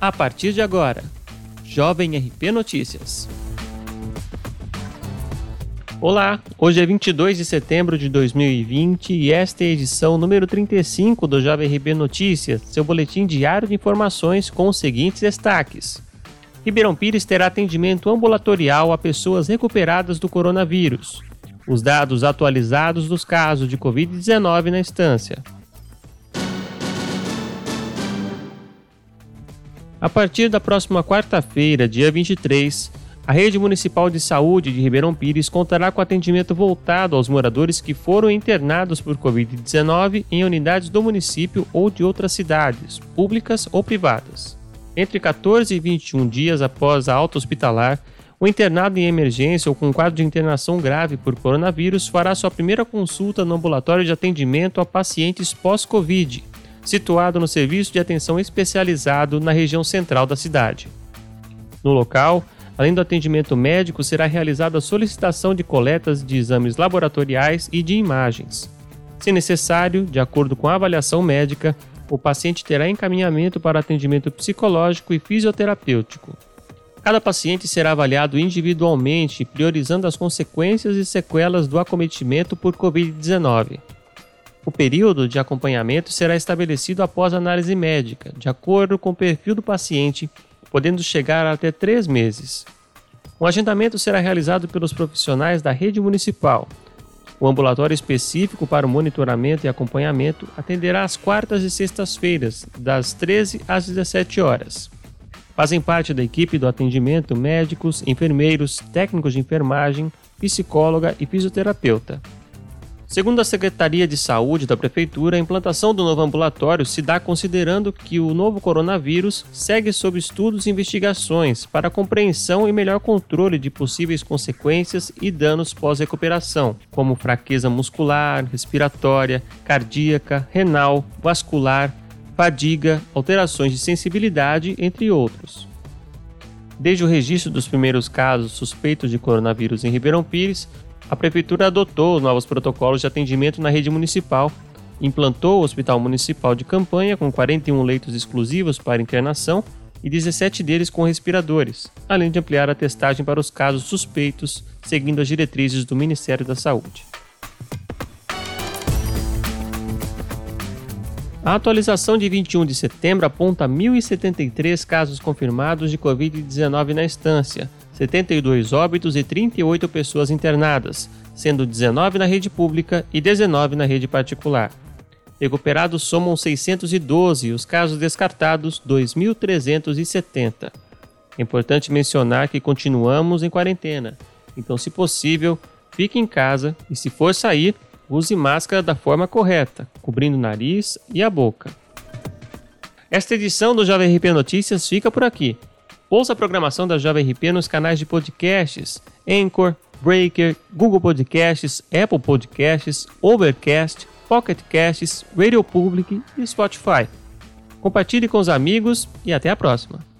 a partir de agora. Jovem RP Notícias. Olá, hoje é 22 de setembro de 2020 e esta é a edição número 35 do Jovem RP Notícias, seu boletim diário de informações com os seguintes destaques. Ribeirão Pires terá atendimento ambulatorial a pessoas recuperadas do coronavírus. Os dados atualizados dos casos de Covid-19 na instância. A partir da próxima quarta-feira, dia 23, a Rede Municipal de Saúde de Ribeirão Pires contará com atendimento voltado aos moradores que foram internados por Covid-19 em unidades do município ou de outras cidades, públicas ou privadas. Entre 14 e 21 dias após a alta hospitalar, o internado em emergência ou com quadro de internação grave por coronavírus fará sua primeira consulta no ambulatório de atendimento a pacientes pós-Covid, situado no Serviço de Atenção Especializado na região central da cidade. No local, além do atendimento médico, será realizada a solicitação de coletas de exames laboratoriais e de imagens. Se necessário, de acordo com a avaliação médica, o paciente terá encaminhamento para atendimento psicológico e fisioterapêutico. Cada paciente será avaliado individualmente, priorizando as consequências e sequelas do acometimento por Covid-19. O período de acompanhamento será estabelecido após análise médica, de acordo com o perfil do paciente, podendo chegar até três meses. O agendamento será realizado pelos profissionais da rede municipal. O ambulatório específico para o monitoramento e acompanhamento atenderá às quartas e sextas-feiras, das 13 às 17 horas. Fazem parte da equipe do atendimento médicos, enfermeiros, técnicos de enfermagem, psicóloga e fisioterapeuta. Segundo a Secretaria de Saúde da Prefeitura, a implantação do novo ambulatório se dá considerando que o novo coronavírus segue sob estudos e investigações para compreensão e melhor controle de possíveis consequências e danos pós-recuperação, como fraqueza muscular, respiratória, cardíaca, renal, vascular, fadiga, alterações de sensibilidade, entre outros. Desde o registro dos primeiros casos suspeitos de coronavírus em Ribeirão Pires, a Prefeitura adotou novos protocolos de atendimento na rede municipal, implantou o Hospital Municipal de Campanha com 41 leitos exclusivos para internação e 17 deles com respiradores, além de ampliar a testagem para os casos suspeitos, seguindo as diretrizes do Ministério da Saúde. A atualização de 21 de setembro aponta 1.073 casos confirmados de Covid-19 na instância, 72 óbitos e 38 pessoas internadas, sendo 19 na rede pública e 19 na rede particular. Recuperados somam 612 e os casos descartados 2.370. É importante mencionar que continuamos em quarentena, então, se possível, fique em casa e, se for sair, use máscara da forma correta, cobrindo o nariz e a boca. Esta edição do Jovem RP Notícias fica por aqui. Ouça a programação da Jovem RP nos canais de podcasts Anchor, Breaker, Google Podcasts, Apple Podcasts, Overcast, Pocket Casts, Radio Public e Spotify. Compartilhe com os amigos e até a próxima.